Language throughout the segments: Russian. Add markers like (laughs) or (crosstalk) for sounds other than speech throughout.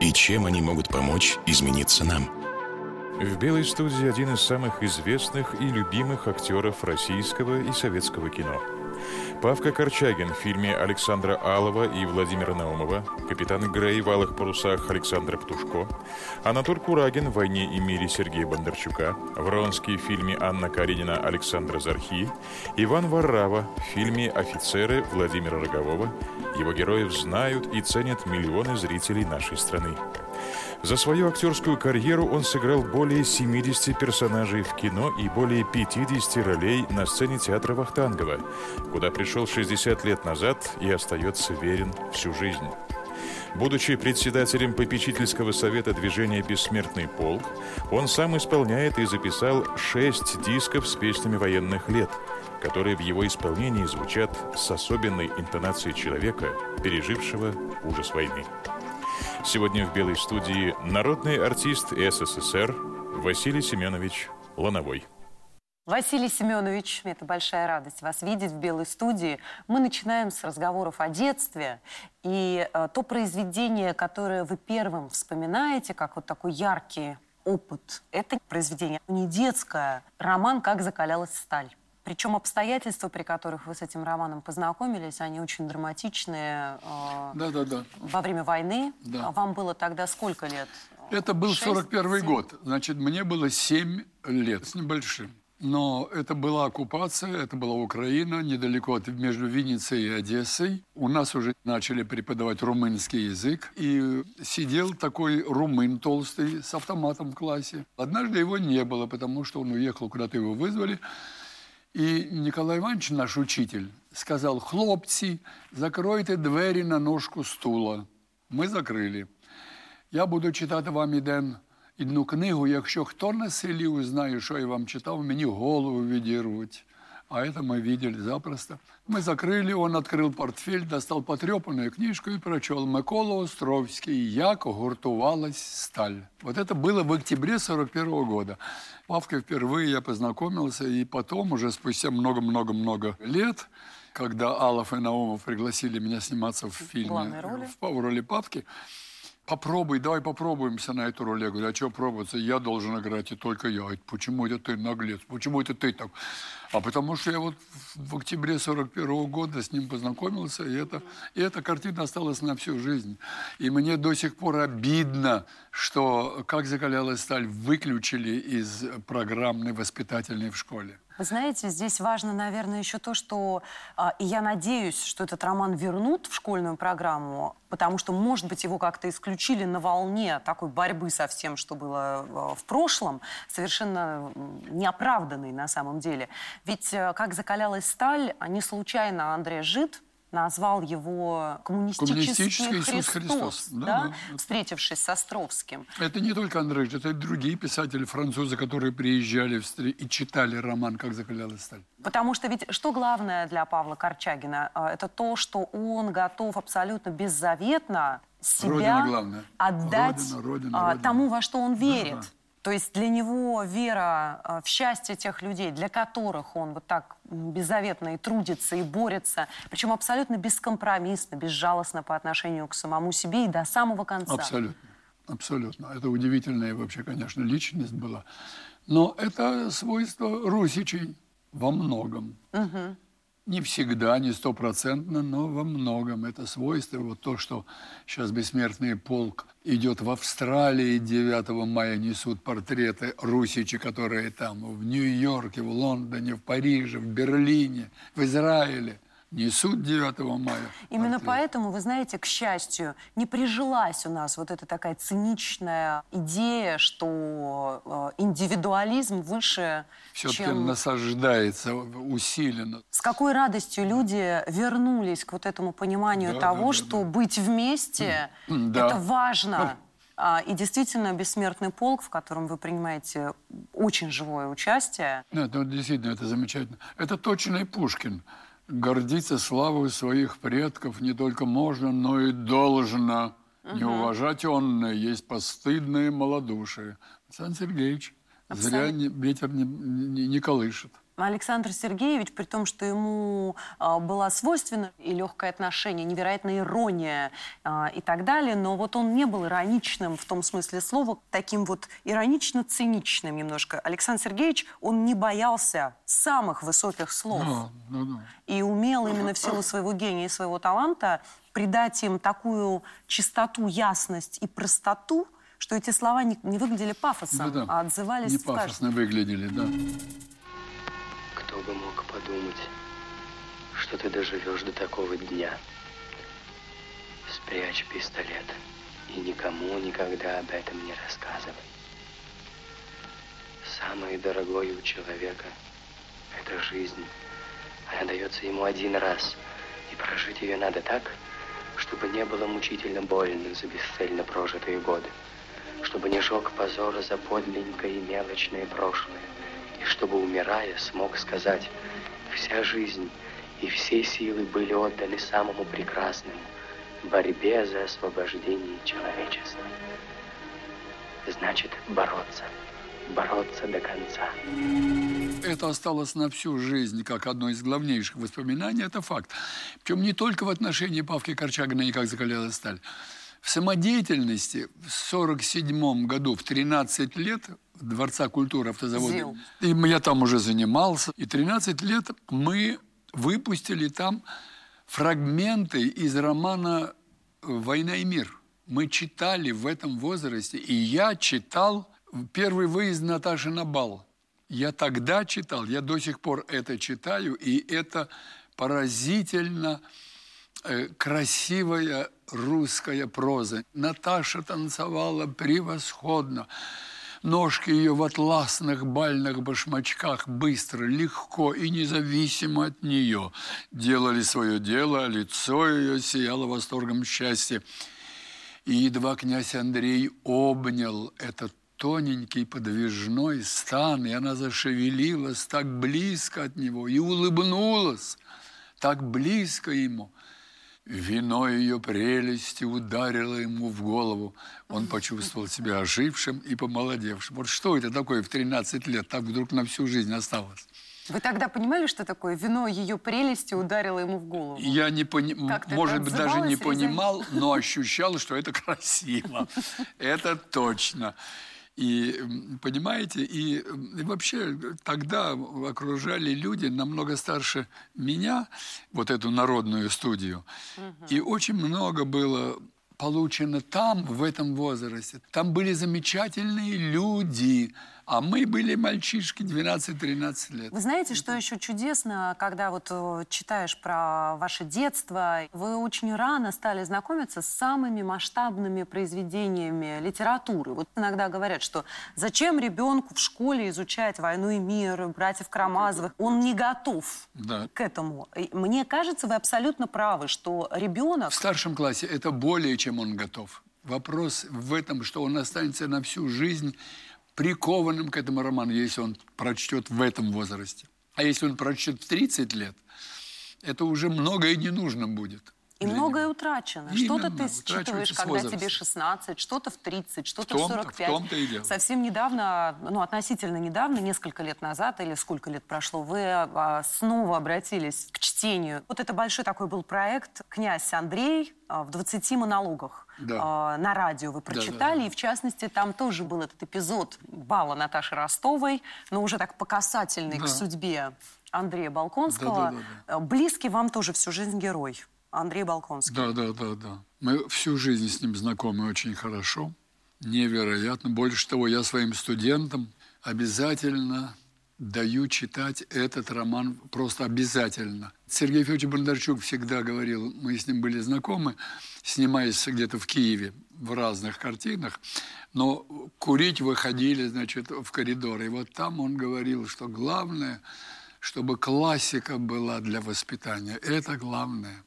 И чем они могут помочь измениться нам? В «Белой студии» один из самых известных и любимых актеров российского и советского кино. Павка Корчагин в фильме Александра Алова и Владимира Наумова, капитан Грей в «Алых парусах» Александра Птушко, Анатоль Курагин в «Войне и мире» Сергея Бондарчука, Вронский в фильме Анна Каренина Александра Зархи, Иван Варрава в фильме «Офицеры» Владимира Рогового. Его героев знают и ценят миллионы зрителей нашей страны. За свою актерскую карьеру он сыграл более 70 персонажей в кино и более 50 ролей на сцене театра Вахтангова, куда пришел 60 лет назад и остается верен всю жизнь. Будучи председателем попечительского совета движения «Бессмертный полк», он сам исполняет и записал шесть дисков с песнями военных лет, которые в его исполнении звучат с особенной интонацией человека, пережившего ужас войны. Сегодня в «Белой студии» народный артист СССР Василий Семенович Лановой. Василий Семенович, это большая радость вас видеть в «Белой студии». Мы начинаем с разговоров о детстве. И э, то произведение, которое вы первым вспоминаете, как вот такой яркий опыт, это произведение не детское. Роман «Как закалялась сталь». Причем обстоятельства, при которых вы с этим романом познакомились, они очень драматичные. Да, да, да. Во время войны. Да. Вам было тогда сколько лет? Это был 41 год. Значит, мне было 7 лет с небольшим. Но это была оккупация, это была Украина, недалеко от, между Винницей и Одессой. У нас уже начали преподавать румынский язык. И сидел такой румын толстый с автоматом в классе. Однажды его не было, потому что он уехал, куда-то его вызвали. И Николай Иванович, наш учитель, сказал, хлопці, закройте двері на ножку стула. Ми закрили. Я буду читати вам іден одну книгу. Якщо хто на селі узнає, що я вам читав, мені голову відірвуть. А это мы видели запросто. Мы закрыли, он открыл портфель, достал потрепанную книжку и прочел Микола Островский «Як гуртувалась сталь». Вот это было в октябре 41 года. Павкой впервые я познакомился, и потом, уже спустя много-много-много лет, когда Алов и Наумов пригласили меня сниматься в фильме в, в роли Павки, попробуй, давай попробуемся на эту роль. Я говорю, а что пробоваться? Я должен играть, и только я. Почему это ты, наглец? Почему это ты так? А потому что я вот в октябре 41 -го года с ним познакомился, и, это, и эта картина осталась на всю жизнь. И мне до сих пор обидно, что «Как закалялась сталь» выключили из программной воспитательной в школе. Вы знаете, здесь важно, наверное, еще то, что, э, и я надеюсь, что этот роман вернут в школьную программу, потому что, может быть, его как-то исключили на волне такой борьбы со всем, что было э, в прошлом, совершенно неоправданной на самом деле. Ведь э, как закалялась сталь, не случайно Андрей Жид, назвал его коммунистический, коммунистический Иисус Христос, Христос да? Да, да. встретившись с Островским. Это не только Андрей, это и другие писатели французы, которые приезжали и читали роман «Как закалялась сталь». Потому что ведь что главное для Павла Корчагина? А, это то, что он готов абсолютно беззаветно себя Родина отдать Родина, Родина, а, Родина. тому, во что он верит. Да, да. То есть для него вера э, в счастье тех людей, для которых он вот так беззаветно и трудится, и борется, причем абсолютно бескомпромиссно, безжалостно по отношению к самому себе и до самого конца. Абсолютно. Абсолютно. Это удивительная вообще, конечно, личность была. Но это свойство русичей во многом. Угу. Не всегда, не стопроцентно, но во многом. Это свойство, вот то, что сейчас бессмертный полк идет в Австралии 9 мая, несут портреты русичи, которые там в Нью-Йорке, в Лондоне, в Париже, в Берлине, в Израиле – несут 9 мая. Именно портрет. поэтому, вы знаете, к счастью, не прижилась у нас вот эта такая циничная идея, что э, индивидуализм выше, Все-таки чем... насаждается усиленно. С какой радостью люди вернулись к вот этому пониманию да, того, да, да, что да. быть вместе да. это важно. А, И действительно, «Бессмертный полк», в котором вы принимаете очень живое участие, Нет, ну, действительно, это замечательно. Это точно и Пушкин. Гордиться славой своих предков не только можно, но и должно. Не уважать онное есть постыдное малодушие. Александр Сергеевич, зря не- ветер не, не- не колышет. Александр Сергеевич, при том, что ему а, была свойственна и легкое отношение, невероятная ирония а, и так далее, но вот он не был ироничным в том смысле слова, таким вот иронично-циничным немножко. Александр Сергеевич, он не боялся самых высоких слов Ну, ну, ну. и умел именно в силу своего гения и своего таланта придать им такую чистоту, ясность и простоту, что эти слова не, не выглядели пафосом, Да-да. а отзывались Не в каждом. пафосно выглядели, да. Кто бы мог подумать, что ты доживешь до такого дня. Спрячь пистолет и никому никогда об этом не рассказывай. Самое дорогое у человека – это жизнь. Она дается ему один раз, и прожить ее надо так, чтобы не было мучительно больно за бесцельно прожитые годы, чтобы не жег позора за подленькое и мелочное прошлое, чтобы, умирая, смог сказать, вся жизнь и все силы были отданы самому прекрасному – борьбе за освобождение человечества. Значит, бороться, бороться до конца. Это осталось на всю жизнь, как одно из главнейших воспоминаний, это факт. Причем не только в отношении Павки Корчагина и «Как закалялась сталь». В самодеятельности в 1947 году, в 13 лет, Дворца культуры автозавода, ЗИЛ. и я там уже занимался, и 13 лет мы выпустили там фрагменты из романа «Война и мир». Мы читали в этом возрасте, и я читал первый выезд Наташи на бал. Я тогда читал, я до сих пор это читаю, и это поразительно красивая русская проза. Наташа танцевала превосходно. Ножки ее в атласных бальных башмачках быстро, легко и независимо от нее делали свое дело, а лицо ее сияло восторгом счастья. И едва князь Андрей обнял этот тоненький подвижной стан, и она зашевелилась так близко от него и улыбнулась так близко ему. Вино ее прелести ударило ему в голову. Он почувствовал себя ожившим и помолодевшим. Вот что это такое в 13 лет? Так вдруг на всю жизнь осталось. Вы тогда понимали, что такое вино ее прелести ударило ему в голову? Я не пони... Как-то может быть, даже не понимал, но ощущал, что это (laughs) красиво. Это точно. И, понимаете, и, и вообще тогда окружали люди намного старше меня, вот эту народную студию. И очень много было получено там, в этом возрасте. Там были замечательные люди, а мы были мальчишки 12-13 лет. Вы знаете, что еще чудесно, когда вот э, читаешь про ваше детство, вы очень рано стали знакомиться с самыми масштабными произведениями литературы. Вот иногда говорят, что зачем ребенку в школе изучать «Войну и мир», «Братьев Карамазовых», он не готов Да. к этому. Мне кажется, вы абсолютно правы, что ребенок В старшем классе это более чем он готов. Вопрос в этом, что он останется на всю жизнь прикованным к этому роману, если он прочтет в этом возрасте. А если он прочтет в 30 лет, это уже многое не нужно будет. И для многое него. утрачено. Что-то ты считываешь, когда возрастом. тебе 16, что-то в 30, что-то в в 45. том-то и дело. Совсем недавно, ну, относительно недавно, несколько лет назад, или сколько лет прошло, вы а, снова обратились к чтению. Вот это большой такой был проект «Князь Андрей» а, в 20 монологах. Да. А, на радио вы да, прочитали, да. и в частности там тоже был этот эпизод бала Наташи Ростовой, но уже так по касательной к Да. судьбе Андрея Балконского. Да-да-да-да. А, Близкий вам тоже всю жизнь герой. Андрей Балконский. Да, да, да, да. Мы всю жизнь с ним знакомы очень хорошо. Невероятно. Больше того, я своим студентам обязательно даю читать этот роман просто обязательно. Сергей Федорович Бондарчук всегда говорил, мы с ним были знакомы, снимаясь где-то в Киеве в разных картинах, но курить выходили, значит, в коридор. И вот там он говорил, что главное, чтобы классика была для воспитания. Это главное.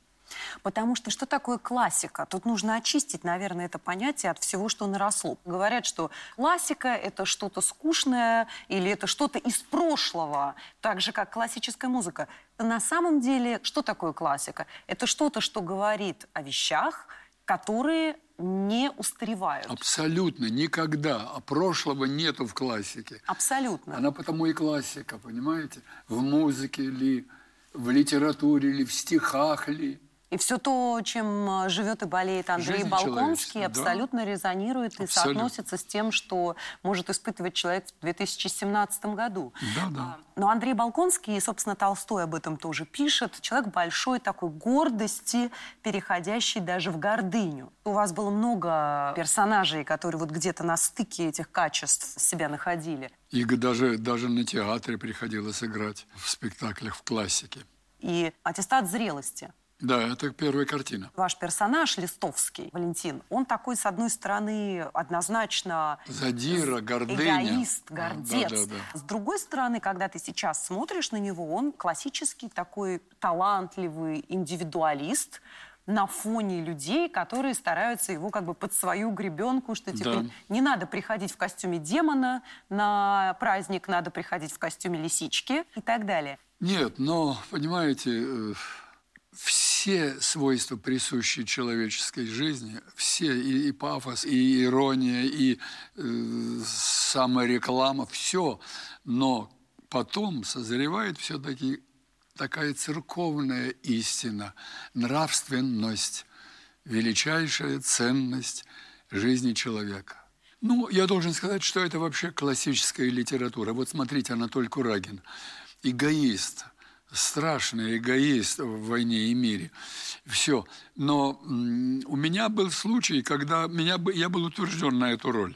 Потому что что такое классика? Тут нужно очистить, наверное, это понятие от всего, что наросло. Говорят, что классика — это что-то скучное или это что-то из прошлого, так же, как классическая музыка. На самом деле, что такое классика? Это что-то, что говорит о вещах, которые не устаревают. Абсолютно, никогда. А прошлого нету в классике. Абсолютно. Она потому и классика, понимаете? В музыке ли, в литературе ли, в стихах ли. И все то, чем э, живет и болеет Андрей Жизнь Балконский, человеческая, да. абсолютно резонирует и Абсолютно. соотносится с тем, что может испытывать человек в 2017 году. Да, да. Но Андрей Балконский, и, собственно, Толстой об этом тоже пишет, человек большой такой гордости, переходящий даже в гордыню. У вас было много персонажей, которые вот где-то на стыке этих качеств себя находили. И даже, даже на театре приходилось играть в спектаклях в классике. И аттестат зрелости. Да, это первая картина. Ваш персонаж Листовский, Валентин, он такой, с одной стороны, однозначно Задира, гордыня. эгоист, гордец. да, да, да. С другой стороны, когда ты сейчас смотришь на него, он классический такой талантливый индивидуалист на фоне людей, которые стараются его как бы под свою гребенку, что типа Да. не надо приходить в костюме демона на праздник, надо приходить в костюме лисички и так далее. Нет, но, понимаете, э, все свойства, присущие человеческой жизни, все, и, и пафос, и ирония, и э, самореклама, все, но потом созревает все-таки такая церковная истина, нравственность, величайшая ценность жизни человека. Ну, я должен сказать, что это вообще классическая литература. Вот смотрите, Анатоль Курагин, эгоист, страшный эгоист в «Войне и мире». Все. Но у меня был случай, когда меня, я был утвержден на эту роль.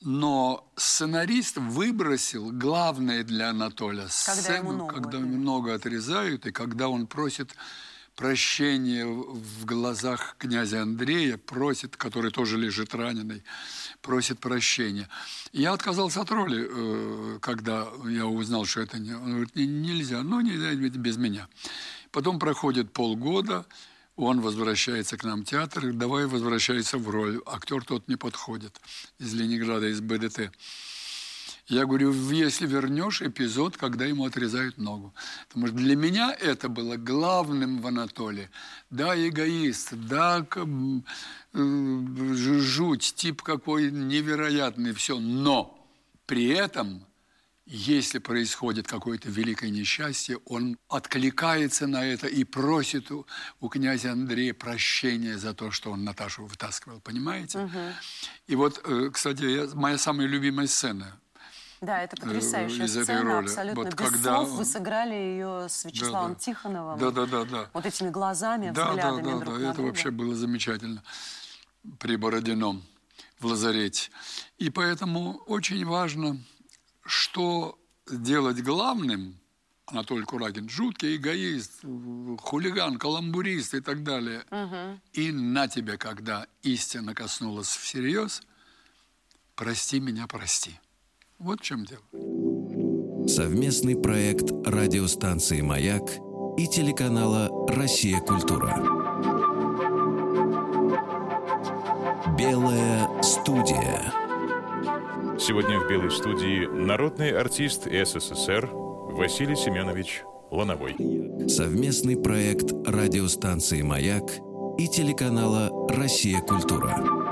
Но сценарист выбросил главное для Анатолия Когда сцену, ему ногу когда ему много отрезают, и когда он просит прощения в глазах князя Андрея, просит, который тоже лежит раненый, просит прощения. Я отказался от роли, э, когда я узнал, что это не... Он говорит, «Не- нельзя, ну, нельзя без меня. Потом проходит полгода, он возвращается к нам в театр, давай возвращайся в роль. Актер тот не подходит из Ленинграда, из БДТ. Я говорю, если вернешь эпизод, когда ему отрезают ногу. Потому что для меня это было главным в Анатолии. Да, эгоист, да, э, жуть, тип какой невероятный, все. Но при этом, если происходит какое-то великое несчастье, он откликается на это и просит у, у князя Андрея прощения за то, что он Наташу вытаскивал. Понимаете? И вот, э, кстати, я- моя самая любимая сцена – Да, это потрясающая Э, из этой сцена, роли. абсолютно Вот без когда слов. он- Вы сыграли ее с Вячеславом Да-да. Тихоновым. Да-да-да, да. Вот этими глазами, Да, да, взглядами да, друг да, на это друга. вообще было замечательно при Бородином в лазарете. И поэтому очень важно, что делать главным, Анатолий Курагин, жуткий эгоист, хулиган, каламбурист и так далее. И на тебе, когда истина коснулась всерьез, прости меня, прости. Вот в чем дело. Совместный проект радиостанции «Маяк» и телеканала «Россия. Культура». Белая студия. Сегодня в «Белой студии» народный артист СССР Василий Семенович Лановой. Совместный проект радиостанции «Маяк» и телеканала «Россия. Культура».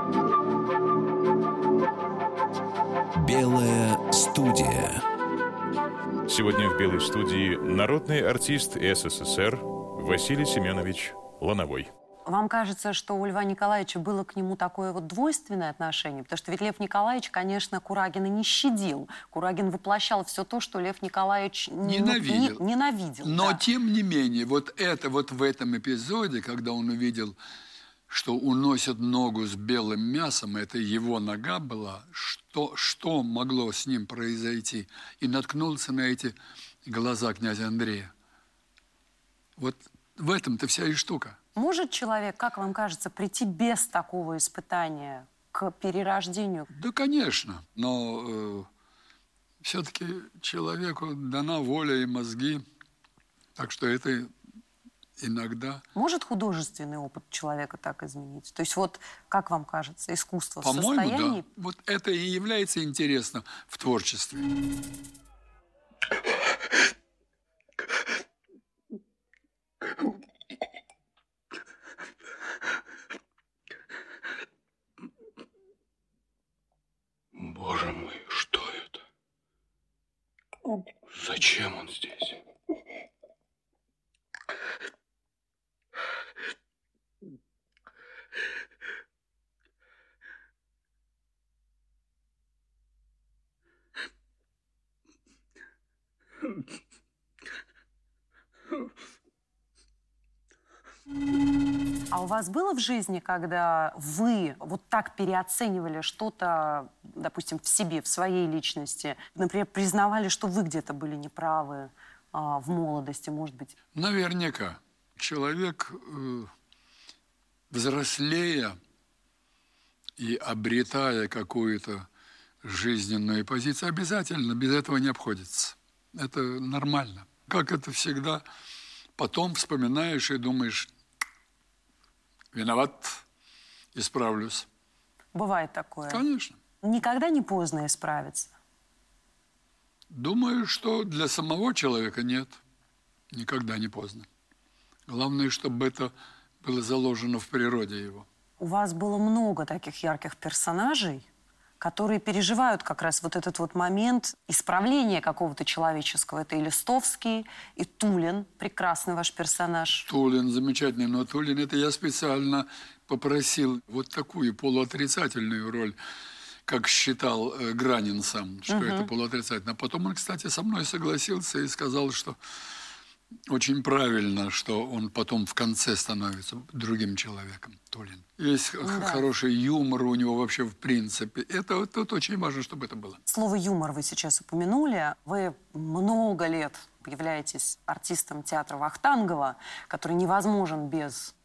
Сегодня в «Белой студии» народный артист СССР Василий Семенович Лановой. Вам кажется, что у Льва Николаевича было к нему такое вот двойственное отношение? Потому что ведь Лев Николаевич, конечно, Курагина не щадил. Курагин воплощал все то, что Лев Николаевич ну, Ненавидел. не- ненавидел. Но да. тем не менее, вот это вот в этом эпизоде, когда он увидел, что уносят ногу с белым мясом, это его нога была, что, что могло с ним произойти? И наткнулся на эти глаза князя Андрея. Вот в этом-то вся и штука. Может человек, как вам кажется, прийти без такого испытания к перерождению? Да, конечно, но все-таки человеку дана воля и мозги, так что это иногда. Может художественный опыт человека так изменить? То есть вот, как вам кажется, искусство в По-моему, состоянии... да. Вот это и является интересным в творчестве. Боже мой, что это? Зачем он здесь? А у вас было в жизни, когда вы вот так переоценивали что-то, допустим, в себе, в своей личности, например, признавали, что вы где-то были неправы а, в молодости, может быть? Наверняка. Человек, э, взрослея и обретая какую-то жизненную позицию, обязательно без этого не обходится. Это нормально. Как это всегда, потом вспоминаешь и думаешь, виноват, исправлюсь. Бывает такое. Конечно. Никогда не поздно исправиться. Думаю, что для самого человека нет. Никогда не поздно. Главное, чтобы это было заложено в природе его. У вас было много таких ярких персонажей, которые переживают как раз вот этот вот момент исправления какого-то человеческого. Это и Листовский, и Тулин, прекрасный ваш персонаж. Тулин замечательный, но Тулин это я специально попросил вот такую полуотрицательную роль, как считал э, Гранин сам, что это полуотрицательно. А потом он, кстати, со мной согласился и сказал, что очень правильно, что он потом в конце становится другим человеком, Тулин. Есть х- хороший юмор у него вообще в принципе. Это тут очень важно, чтобы это было. Слово юмор вы сейчас упомянули. Вы много лет являетесь артистом театра Вахтангова, который невозможен без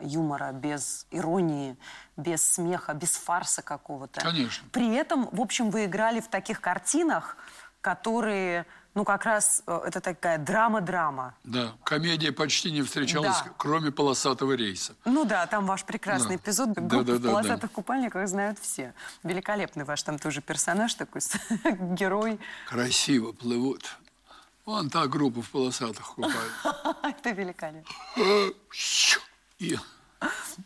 юмора, без иронии, без смеха, без фарса какого-то. Конечно. При этом, в общем, вы играли в таких картинах, которые, ну, как раз э, это такая драма-драма. Да, комедия почти не встречалась, Да. кроме полосатого рейса. Ну да, там ваш прекрасный Да. эпизод. Да, Группа да, в да, полосатых купальниках знают все. Великолепный ваш там тоже персонаж такой, (laughs) герой. Красиво плывут. Вон та группа в полосатых купает. (laughs) Это великолепно. И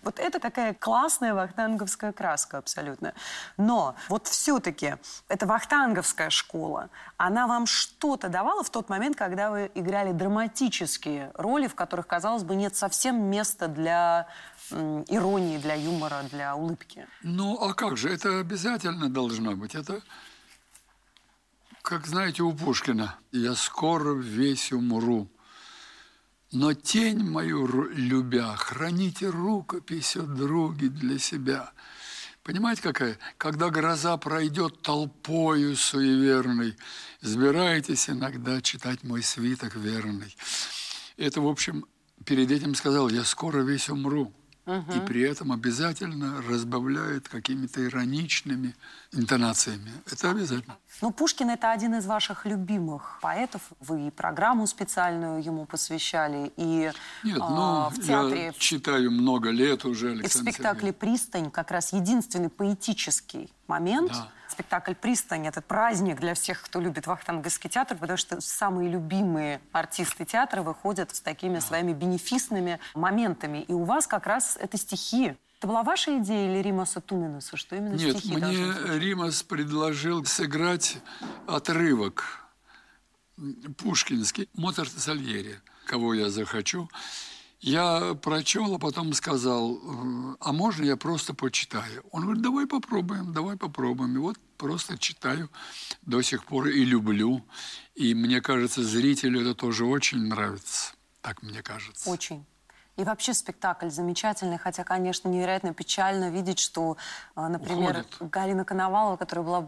Вот это такая классная вахтанговская краска абсолютно. Но вот все-таки эта вахтанговская школа, она вам что-то давала в тот момент, когда вы играли драматические роли, в которых, казалось бы, нет совсем места для иронии, для юмора, для улыбки? Ну, а как же? Это обязательно должно быть. Это, как знаете, у Пушкина. «Я скоро весь умру, но тень мою любя, храните рукопись о друге для себя». Понимаете, какая? Когда гроза пройдет толпою суеверной, сбирайтесь иногда читать мой свиток верный. Это, в общем, перед этим сказал, я скоро весь умру. И при этом обязательно разбавляет какими-то ироничными интонациями. Это обязательно. Ну, Пушкин – это один из ваших любимых поэтов. Вы и программу специальную ему посвящали, и Нет, а, ну, в театре, я читаю много лет уже, И в Александр спектакле Сергеевич. «Пристань» как раз единственный поэтический момент. Да. Спектакль «Пристань» — это праздник для всех, кто любит вахтанговский театр, потому что самые любимые артисты театра выходят с такими своими бенефисными моментами. И у вас как раз это стихи. Это была ваша идея или Римаса Туминуса, что именно Нет, стихи мне? Римас предложил сыграть отрывок пушкинский Моцарт и Сальери, кого я захочу. Я прочел, а потом сказал, э, а можно я просто почитаю? Он говорит, давай попробуем, давай попробуем. И вот просто читаю до сих пор и люблю. И мне кажется, зрителю это тоже очень нравится. Так мне кажется. Очень. И вообще спектакль замечательный, хотя, конечно, невероятно печально видеть, что, а, например, Уходит. Галина Коновалова, которая была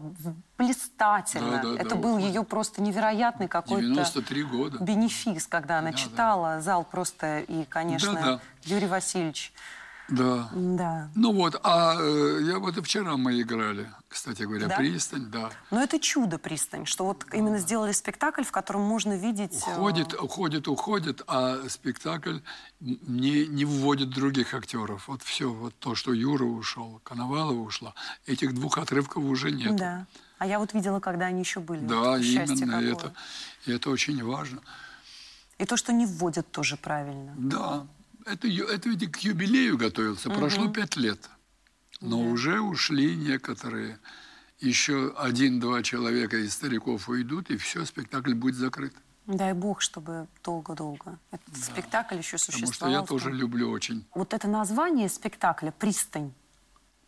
блистательна, Да, да, это да, был уходит. ее просто невероятный какой-то 93 года. бенефис, когда она Да, читала, зал просто и, конечно, Да, да. Юрий Васильевич. Да. Да. Ну вот, а э, я вот и вчера мы играли, кстати говоря, Да? «Пристань», да. Но это чудо пристань, что вот именно сделали спектакль, в котором можно видеть... э, Уходит, уходит, уходит, а спектакль не, не вводит других актеров. Вот все, вот то, что Юра ушел, Коновалова ушла, этих двух отрывков уже нет. Да. А я вот видела, когда они еще были. Да, Счастье именно какое. это. И это очень важно. И то, что не вводят, тоже правильно. Да, это, это ведь к юбилею готовился. Прошло пять лет. Но уже ушли некоторые. Еще один-два человека из стариков уйдут, и все, спектакль будет закрыт. Дай бог, чтобы долго-долго. Этот спектакль еще Потому существовал. что я тоже люблю очень. Вот это название спектакля «Пристань».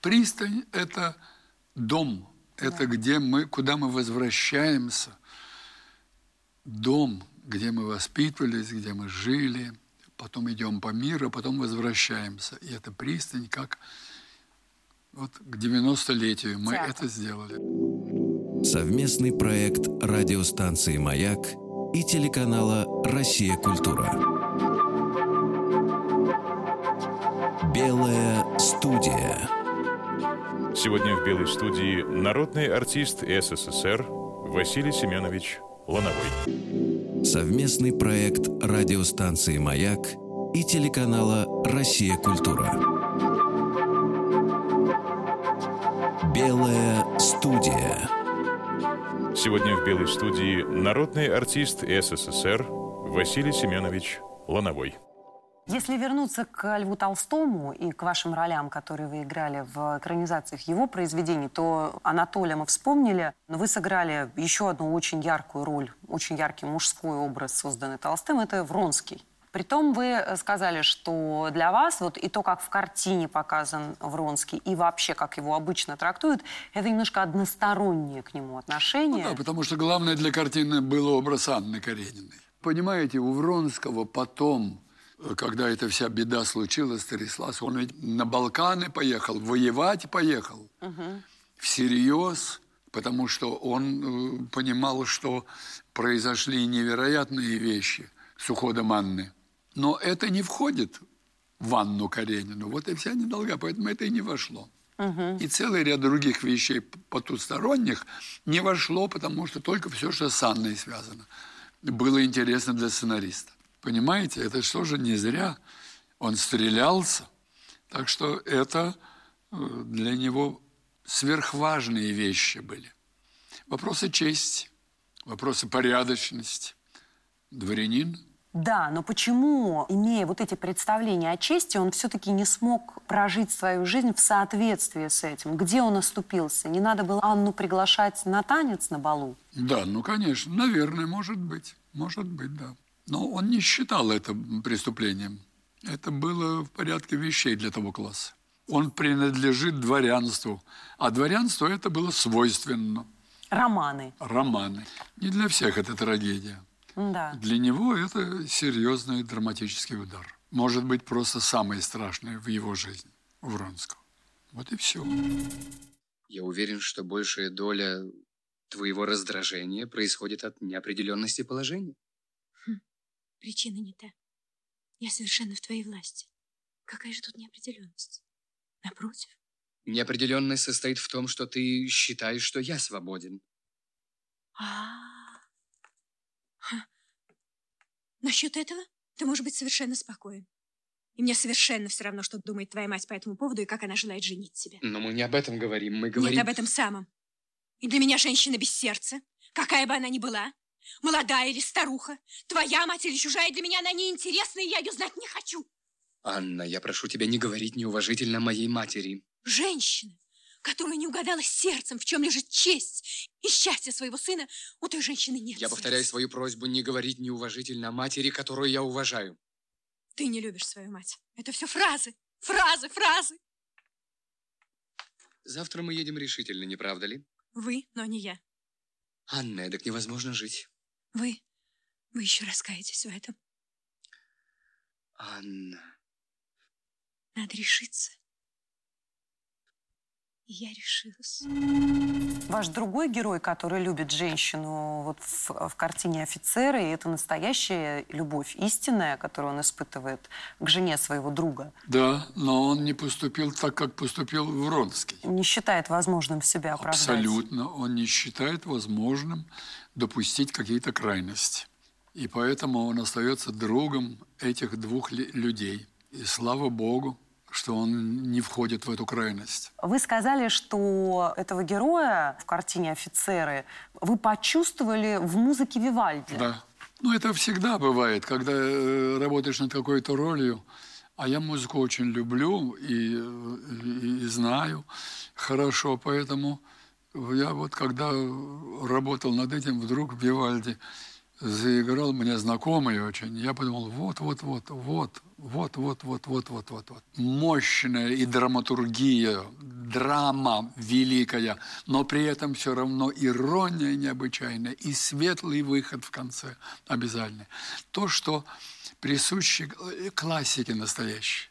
Пристань – это дом. Это где мы, куда мы возвращаемся. Дом, где мы воспитывались, где мы жили. Потом идем по миру, а потом возвращаемся. И это пристань, как вот к 90-летию мы Театр. это сделали. Совместный проект радиостанции «Маяк» и телеканала «Россия. Культура». Белая студия. Сегодня в «Белой студии» народный артист СССР Василий Семенович Лановой. Совместный проект радиостанции «Маяк» и телеканала «Россия. Культура». Белая студия. Сегодня в «Белой студии» народный артист СССР Василий Семенович Лановой. Если вернуться к Льву Толстому и к вашим ролям, которые вы играли в экранизациях его произведений, то Анатолия мы вспомнили, но вы сыграли еще одну очень яркую роль, очень яркий мужской образ, созданный Толстым, это Вронский. Притом вы э, сказали, что для вас вот и то, как в картине показан Вронский, и вообще, как его обычно трактуют, это немножко одностороннее к нему отношение. Ну да, потому что главное для картины был образ Анны Карениной. Понимаете, у Вронского потом, когда эта вся беда случилась, тряслась, он ведь на Балканы поехал, воевать поехал. Всерьез, потому что он э, понимал, что произошли невероятные вещи с уходом Анны. Но это не входит в Анну Каренину. Вот и вся недолга, поэтому это и не вошло. И целый ряд других вещей потусторонних не вошло, потому что только все, что с Анной связано, было интересно для сценариста. Понимаете, это что же не зря. Он стрелялся. Так что это э, для него сверхважные вещи были. Вопросы чести, вопросы порядочности. Дворянин Да, но почему, имея вот эти представления о чести, он все-таки не смог прожить свою жизнь в соответствии с этим? Где он оступился? Не надо было Анну приглашать на танец на балу? Да, ну, конечно, наверное, может быть. Может быть, да. Но он не считал это преступлением. Это было в порядке вещей для того класса. Он принадлежит дворянству. А дворянству это было свойственно. Романы. Романы. Не для всех это трагедия. Да. Для него это серьезный драматический удар. Может быть, просто самый страшный в его жизни, у Вронского. Вот и все. Я уверен, что большая доля твоего раздражения происходит от неопределенности положения. Причина не та. Я совершенно в твоей власти. Какая же тут неопределенность? Напротив. Неопределенность состоит в том, что ты считаешь, что я свободен. А. Ха. Насчет этого ты можешь быть совершенно спокоен. И мне совершенно все равно, что думает твоя мать по этому поводу и как она желает женить тебя. Но мы не об этом говорим. Мы говорим... Нет, об этом самом. И для меня женщина без сердца, какая бы она ни была, молодая или старуха, твоя мать или чужая, для меня она неинтересна, и я ее знать не хочу. Анна, я прошу тебя не говорить неуважительно моей матери. Женщина, которая не угадала сердцем, в чем лежит честь и счастье своего сына, у той женщины нет Я повторяю сердца. свою просьбу не говорить неуважительно о матери, которую я уважаю. Ты не любишь свою мать. Это все фразы, фразы, фразы. Завтра мы едем решительно, не правда ли? Вы, но не я. Анна, эдак невозможно жить. Вы, вы еще раскаетесь в этом. Анна, Надо решиться. Я решилась. Ваш другой герой, который любит женщину вот в, в картине «Офицеры», и это настоящая любовь, истинная, которую он испытывает к жене своего друга. Да, но он не поступил так, как поступил Вронский. Не считает возможным себя оправдать. Абсолютно. Он не считает возможным допустить какие-то крайности. И поэтому он остается другом этих двух людей. И слава Богу, что он не входит в эту крайность. Вы сказали, что этого героя в картине «Офицеры» вы почувствовали в музыке Вивальди. Да. Ну, это всегда бывает, когда э, работаешь над какой-то ролью. А я музыку очень люблю и, и, и знаю хорошо, поэтому я вот когда работал над этим, вдруг Вивальди заиграл мне знакомый очень. Я подумал, вот, вот, вот, вот, вот, вот, вот, вот, вот, вот, вот. Мощная и драматургия, драма великая, но при этом все равно ирония необычайная и светлый выход в конце обязательно. То, что присуще классике настоящей.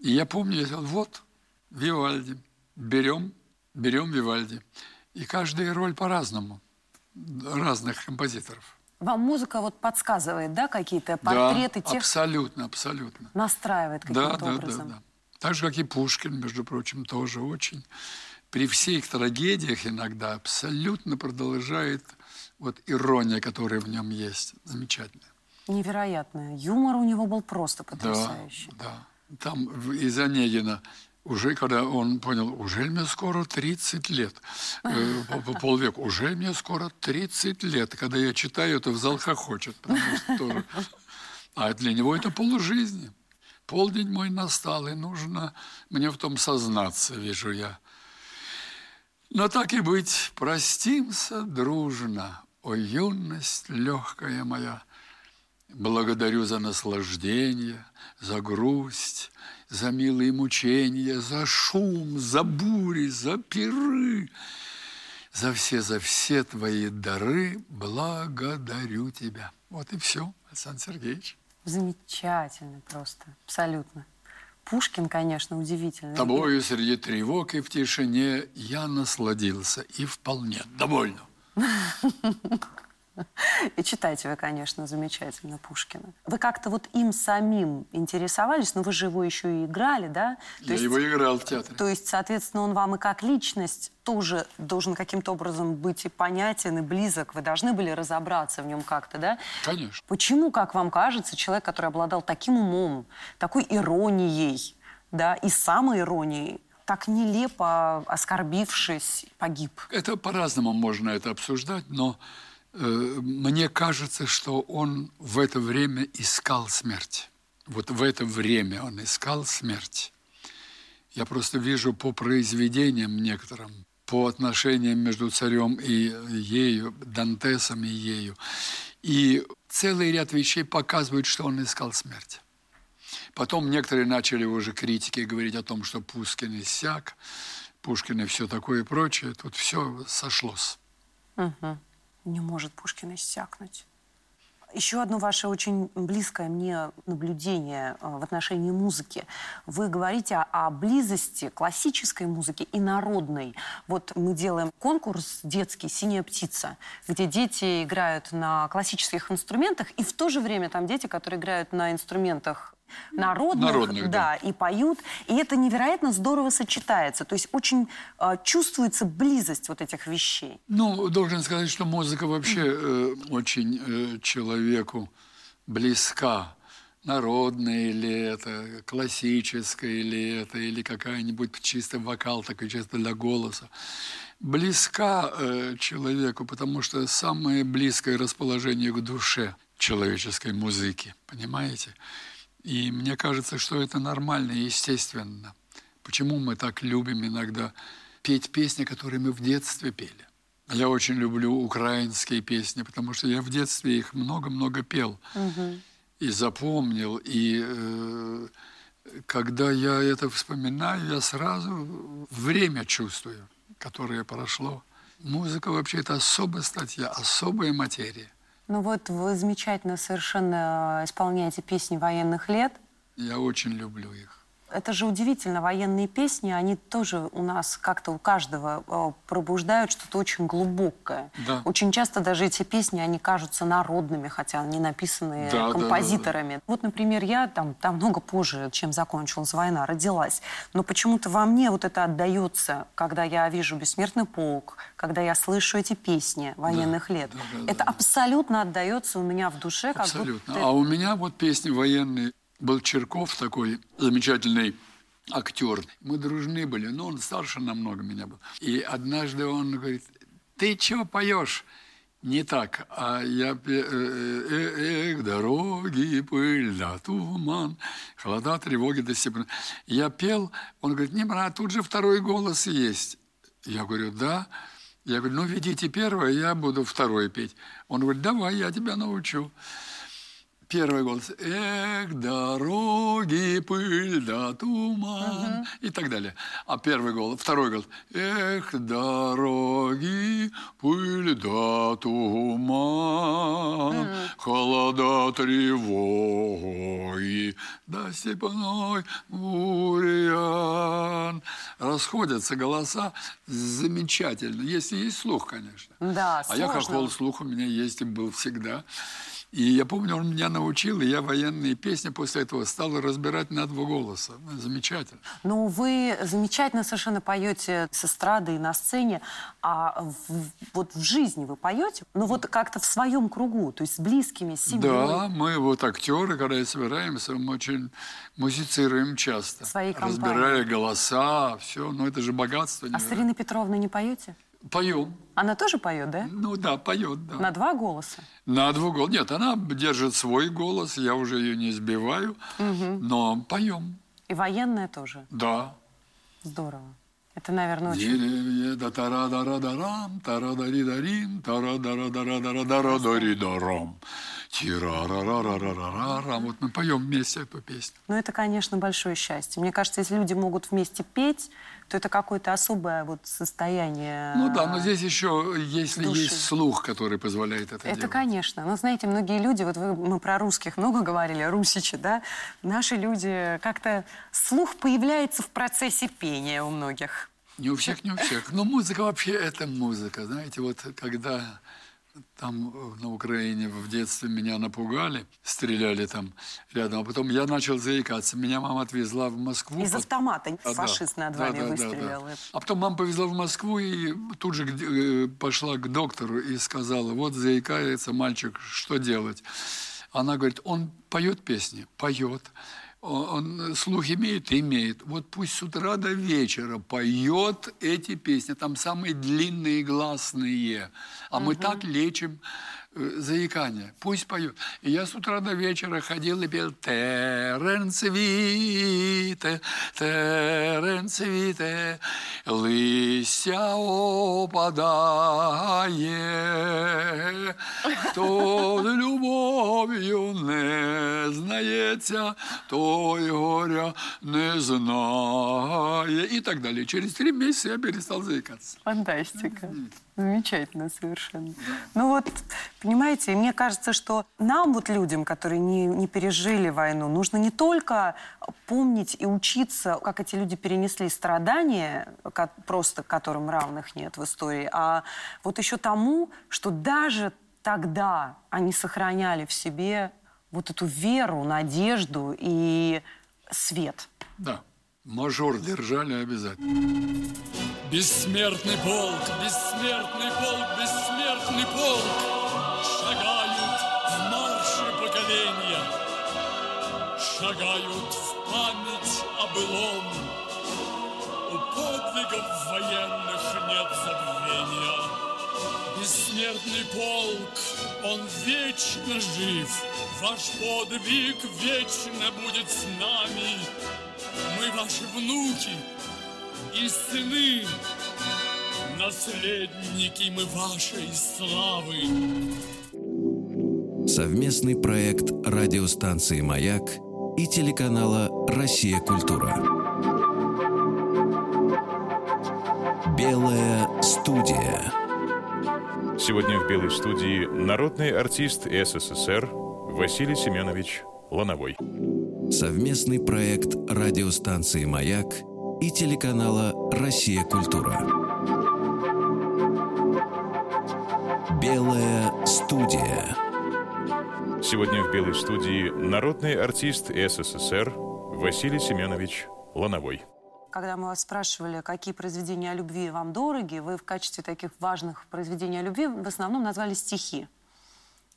И я помню, я сказал, вот, Вивальди, берем, берем Вивальди. И каждая роль по-разному, разных композиторов. Вам музыка вот подсказывает, да, какие-то портреты да, тех? абсолютно, абсолютно. Настраивает каким-то да, образом. Да, да, да. Так же, как и Пушкин, между прочим, тоже очень. При всех трагедиях иногда абсолютно продолжает вот ирония, которая в нем есть. Замечательная. Невероятная. Юмор у него был просто потрясающий. Да, да. Там из Онегина уже когда он понял, уже мне скоро 30 лет, э, полвека, уже мне скоро 30 лет. Когда я читаю, это в зал хохочет. Тоже... А для него это полжизни. Полдень мой настал, и нужно мне в том сознаться, вижу я. Но так и быть, простимся дружно, о юность легкая моя. Благодарю за наслаждение, за грусть, за милые мучения, за шум, за бури, за пиры. За все, за все твои дары благодарю тебя. Вот и все, Александр Сергеевич. Замечательно просто, абсолютно. Пушкин, конечно, удивительный. Тобою среди тревог и в тишине я насладился и вполне довольно. (laughs) (laughs) И читаете вы, конечно, замечательно Пушкина. Вы как-то вот им самим интересовались, но вы же его еще и играли, да? То Я есть, его играл в театре. То есть, соответственно, он вам и как личность тоже должен каким-то образом быть и понятен, и близок. Вы должны были разобраться в нем как-то, да? Конечно. Почему, как вам кажется, человек, который обладал таким умом, такой иронией, да, и самой иронией, так нелепо оскорбившись, погиб? Это по-разному можно это обсуждать, но мне кажется, что он в это время искал смерть. Вот в это время он искал смерть. Я просто вижу по произведениям некоторым, по отношениям между царем и ею, Дантесом и ею. И целый ряд вещей показывают, что он искал смерть. Потом некоторые начали уже критики говорить о том, что Пушкин иссяк, Пушкин и все такое и прочее. Тут все сошлось. Угу не может Пушкин иссякнуть. Еще одно ваше очень близкое мне наблюдение э, в отношении музыки. Вы говорите о, близости классической музыки и народной. Вот мы делаем конкурс детский «Синяя птица», где дети играют на классических инструментах, и в то же время там дети, которые играют на инструментах народных, народных да, да, и поют. И это невероятно здорово сочетается. То есть очень э, чувствуется близость вот этих вещей. Ну, должен сказать, что музыка вообще э, очень э, человеку близка. Народная ли это, классическая ли это, или какая-нибудь чисто вокал, такой чисто для голоса. Близка э, человеку, потому что самое близкое расположение к душе человеческой музыки, понимаете? И мне кажется, что это нормально и естественно. Почему мы так любим иногда петь песни, которые мы в детстве пели? Я очень люблю украинские песни, потому что я в детстве их много-много пел угу. и запомнил. И э, когда я это вспоминаю, я сразу время чувствую, которое прошло. Музыка вообще это особая статья, особая материя. Ну вот вы замечательно совершенно исполняете песни военных лет. Я очень люблю их. Это же удивительно, военные песни, они тоже у нас как-то у каждого э, пробуждают что-то очень глубокое. Да. Очень часто даже эти песни, они кажутся народными, хотя они написаны Да, да, композиторами. Вот, например, я там, там много позже, чем закончилась война, родилась. Но почему-то во мне вот это отдается, когда я вижу «Бессмертный полк», когда я слышу эти песни военных лет. это абсолютно отдается у меня в душе. Как Абсолютно. будто- А у меня вот песни военные. Был Черков такой замечательный актер. Мы дружны были, но он старше намного меня был. И однажды он говорит, ты чего поешь? Не так, а я пе- э, э, эх, дороги, пыль, да, туман, холода, тревоги до степи. Я пел, он говорит, не, брат, тут же второй голос есть. Я говорю, да. Я говорю, ну, ведите первое, я буду второе петь. Он говорит, давай, я тебя научу. Первый голос. Эх, дороги, пыль да туман. И так далее. А первый голос, второй голос. Эх, дороги, пыль да туман. Холода, тревоги, да степной бурьян. Расходятся голоса замечательно. Если есть слух, конечно. Да, А я сложно. хохол слух у меня есть и был всегда. И я помню, он меня научил, и я военные песни после этого стал разбирать на два голоса. Ну, Замечательно. Ну, вы замечательно совершенно поете с эстрады и на сцене, а в- вот в жизни вы поете? Ну, вот как-то в своем кругу, то есть с близкими, с семьей. Да, мы вот актеры, когда собираемся, мы очень музицируем часто. Своей. Разбирая голоса, все. Ну, это же богатство. А с невероятное. Ириной Петровной не поете? Поем. Она тоже поет, да? Ну да, поет, да. На два голоса? На двух голос. Нет, она держит свой голос, я уже ее не сбиваю, но поем, И военная тоже. да. Здорово. Это, наверное, очень... Да тара дара дарам, тара дари дарим, тара дара дара дара дара дари дарам. тира ра ра ра ра ра ра Вот мы поем вместе эту песню. Ну, это, конечно, большое счастье. Мне кажется, если люди могут вместе петь, то это какое-то особое вот состояние... Ну да, но здесь еще, если души. есть слух, который позволяет это, Это, делать. конечно. Но знаете, многие люди, вот вы, мы про русских много говорили, русичи, да? Наши люди, как-то слух появляется в процессе пения у многих. Не у всех, не у всех. Но музыка вообще это музыка. Знаете, вот когда там э, на Украине в детстве меня напугали, стреляли там рядом, а потом я начал заикаться. Меня мама отвезла в Москву. Из под- автомата А, да. фашист над Да, вами да, да, выстрелил. да. А потом мама повезла в Москву и тут же э, пошла к доктору и сказала, вот заикается мальчик, что делать? Она говорит, он поет песни? Поет. Он, он слух имеет? Имеет. Вот пусть с утра до вечера поет эти песни. Там самые длинные гласные. А мы так лечим э, заикание. Пусть поет. И я с утра до вечера ходил и пел Теренцвіте, теренцвіте, листя опадає, хто з любов'ю не знається, той горя не знає. И так далее. Через три месяца я перестал заикаться. Фантастика. Замечательно совершенно. Ну вот, понимаете, мне кажется, что нам, вот людям, которые не, не пережили войну, нужно не только помнить и учиться, как эти люди перенесли страдания, ко- просто которым равных нет в истории, а вот еще тому, что даже тогда они сохраняли в себе вот эту веру, надежду и свет. Да. Мажор держали обязательно. Бессмертный полк, бессмертный полк, бессмертный полк. Шагают в марше поколения. Шагают в память о былом. У подвигов военных нет забвения. Бессмертный полк, он вечно жив. Ваш подвиг вечно будет с нами Мы ваши внуки и сыны, наследники мы вашей славы. Совместный проект радиостанции «Маяк» и телеканала «Россия. Культура». Белая студия. Сегодня в «Белой студии» народный артист СССР Василий Семенович Лановой. Совместный проект радиостанции «Маяк» и телеканала «Россия. Культура». Белая студия. Сегодня в «Белой студии» народный артист СССР Василий Семенович Лановой. Когда мы вас спрашивали, какие произведения о любви вам дороги, вы в качестве таких важных произведений о любви в основном назвали стихи.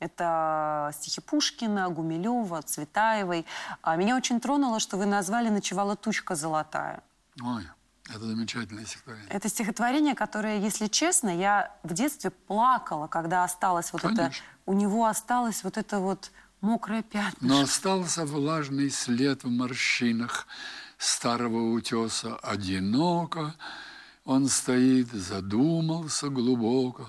Это стихи Пушкина, Гумилева, Цветаевой. А меня очень тронуло, что вы назвали «Ночевала тучка золотая». Ой, это замечательное стихотворение. Это стихотворение, которое, если честно, я в детстве плакала, когда осталось вот Конечно. это... У него осталось вот это вот мокрое пятнышко. Но остался влажный след в морщинах старого утеса. Одиноко он стоит, задумался глубоко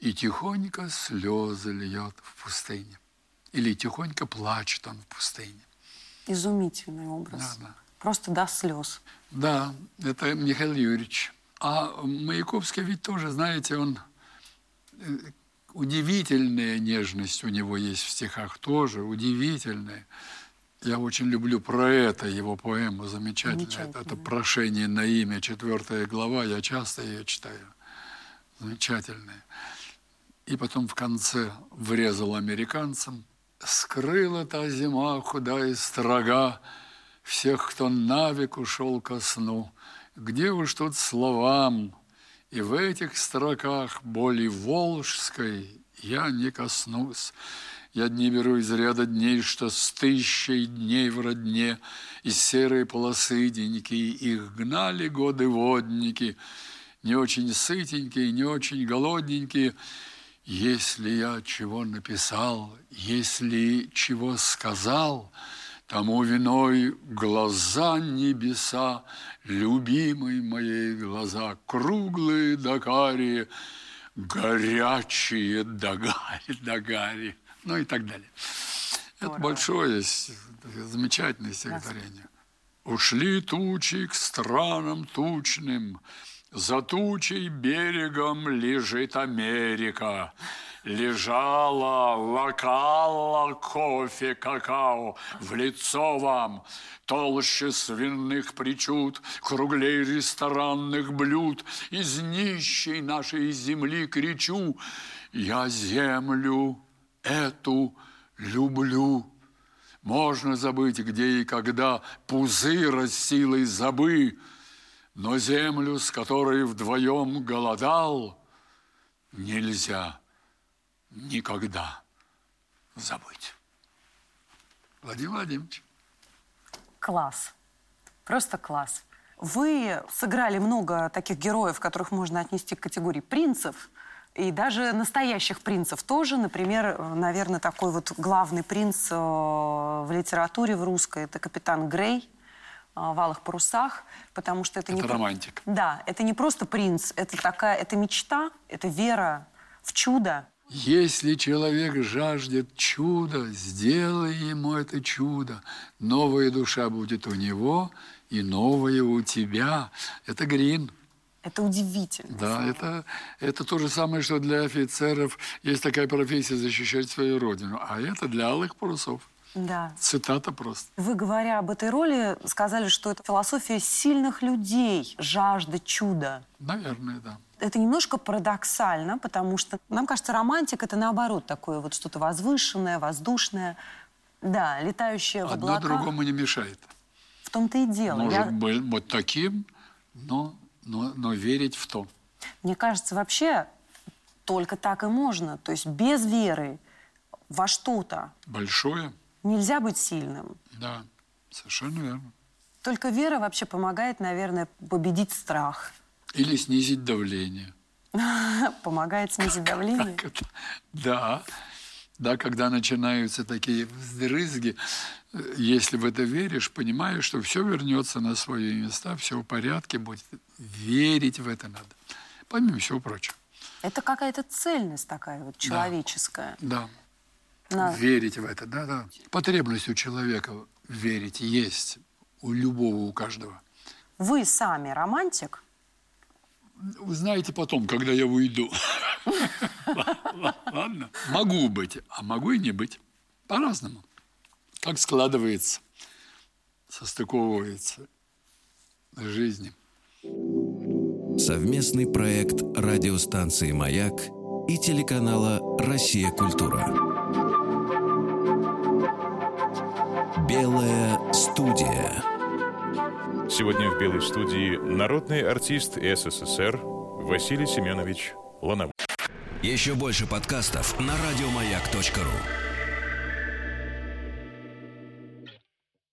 и тихонько слезы льет в пустыне. Или тихонько плачет он в пустыне. Изумительный образ. Да, да. Просто до слез. Да, это Михаил Юрьевич. А Маяковский ведь тоже, знаете, он э, удивительная нежность у него есть в стихах тоже, удивительная. Я очень люблю про это его поэму замечательная. Это, это. «Прошение на имя», четвертая глава, я часто ее читаю. Замечательная. И потом в конце врезал американцам. «Скрыла та зима худая и строга всех, кто навек ушел ко сну. Где уж тут словам, и в этих строках боли волжской я не коснусь. Я дни беру из ряда дней, что с тысячей дней в родне, из серой полосы деньки их гнали годы водники, не очень сытенькие, не очень голодненькие. Если я чего написал, если чего сказал, тому виной глаза небеса, любимой моей глаза, круглые да карие, горячие да гари, да гари, ну и так далее. Это большое, замечательное стихотворение. Ушли тучи к странам тучным, за тучей берегом лежит Америка. Лежала, локала кофе, какао в лицо вам, толще свиных причуд, круглей ресторанных блюд. Из нищей нашей земли кричу, я землю эту люблю. Можно забыть, где и когда пузырь с силой забы, но землю, с которой вдвоем голодал, нельзя никогда забыть. Владимир Владимирович. Класс. Просто класс. Вы сыграли много таких героев, которых можно отнести к категории принцев. И даже настоящих принцев тоже. Например, наверное, такой вот главный принц э, в литературе в русской – это капитан Грей э, в «Алых парусах», потому что это, не... Это про- романтик. Да, это не просто принц, это такая, это мечта, это вера в чудо. Если человек жаждет чуда, сделай ему это чудо. Новая душа будет у него, и новая у тебя. Это Грин. Это удивительно. Да, это, это то же самое, что для офицеров есть такая профессия защищать свою родину. А это для алых парусов. Да. Цитата просто. Вы, говоря об этой роли, сказали, что это философия сильных людей, жажда чуда. Наверное, да. Это немножко парадоксально, потому что нам кажется, романтик это наоборот такое вот что-то возвышенное, воздушное. Да, летающее в Одно другому не мешает. В том-то и дело. Может Я- быть вот таким, но, но, но верить в то. Мне кажется, вообще только так и можно. То есть без веры во что-то Большое, нельзя быть сильным. да, совершенно верно. Только вера вообще помогает, наверное, победить страх. Или снизить давление. (laughs) Помогает снизить давление. Да, да, когда начинаются такие вздрызги, если в это веришь, понимаешь, что все вернется на свои места, все в порядке будет. Верить в это надо. Помимо всего прочего. Это какая-то цельность такая вот человеческая. Да. На- Верить в это, да, да. Потребность у человека верить есть. У любого, у каждого. Вы сами романтик? Вы знаете потом, когда я уйду. Ладно? Могу быть, а могу и не быть. По-разному. Как складывается. состыковывается с жизнью. Совместный проект радиостанции «Маяк» и телеканала «Россия. Культура». Белая студия. Сегодня в «Белой студии» народный артист СССР Василий Семенович Лановой. Еще больше подкастов на радиомаяк.ру.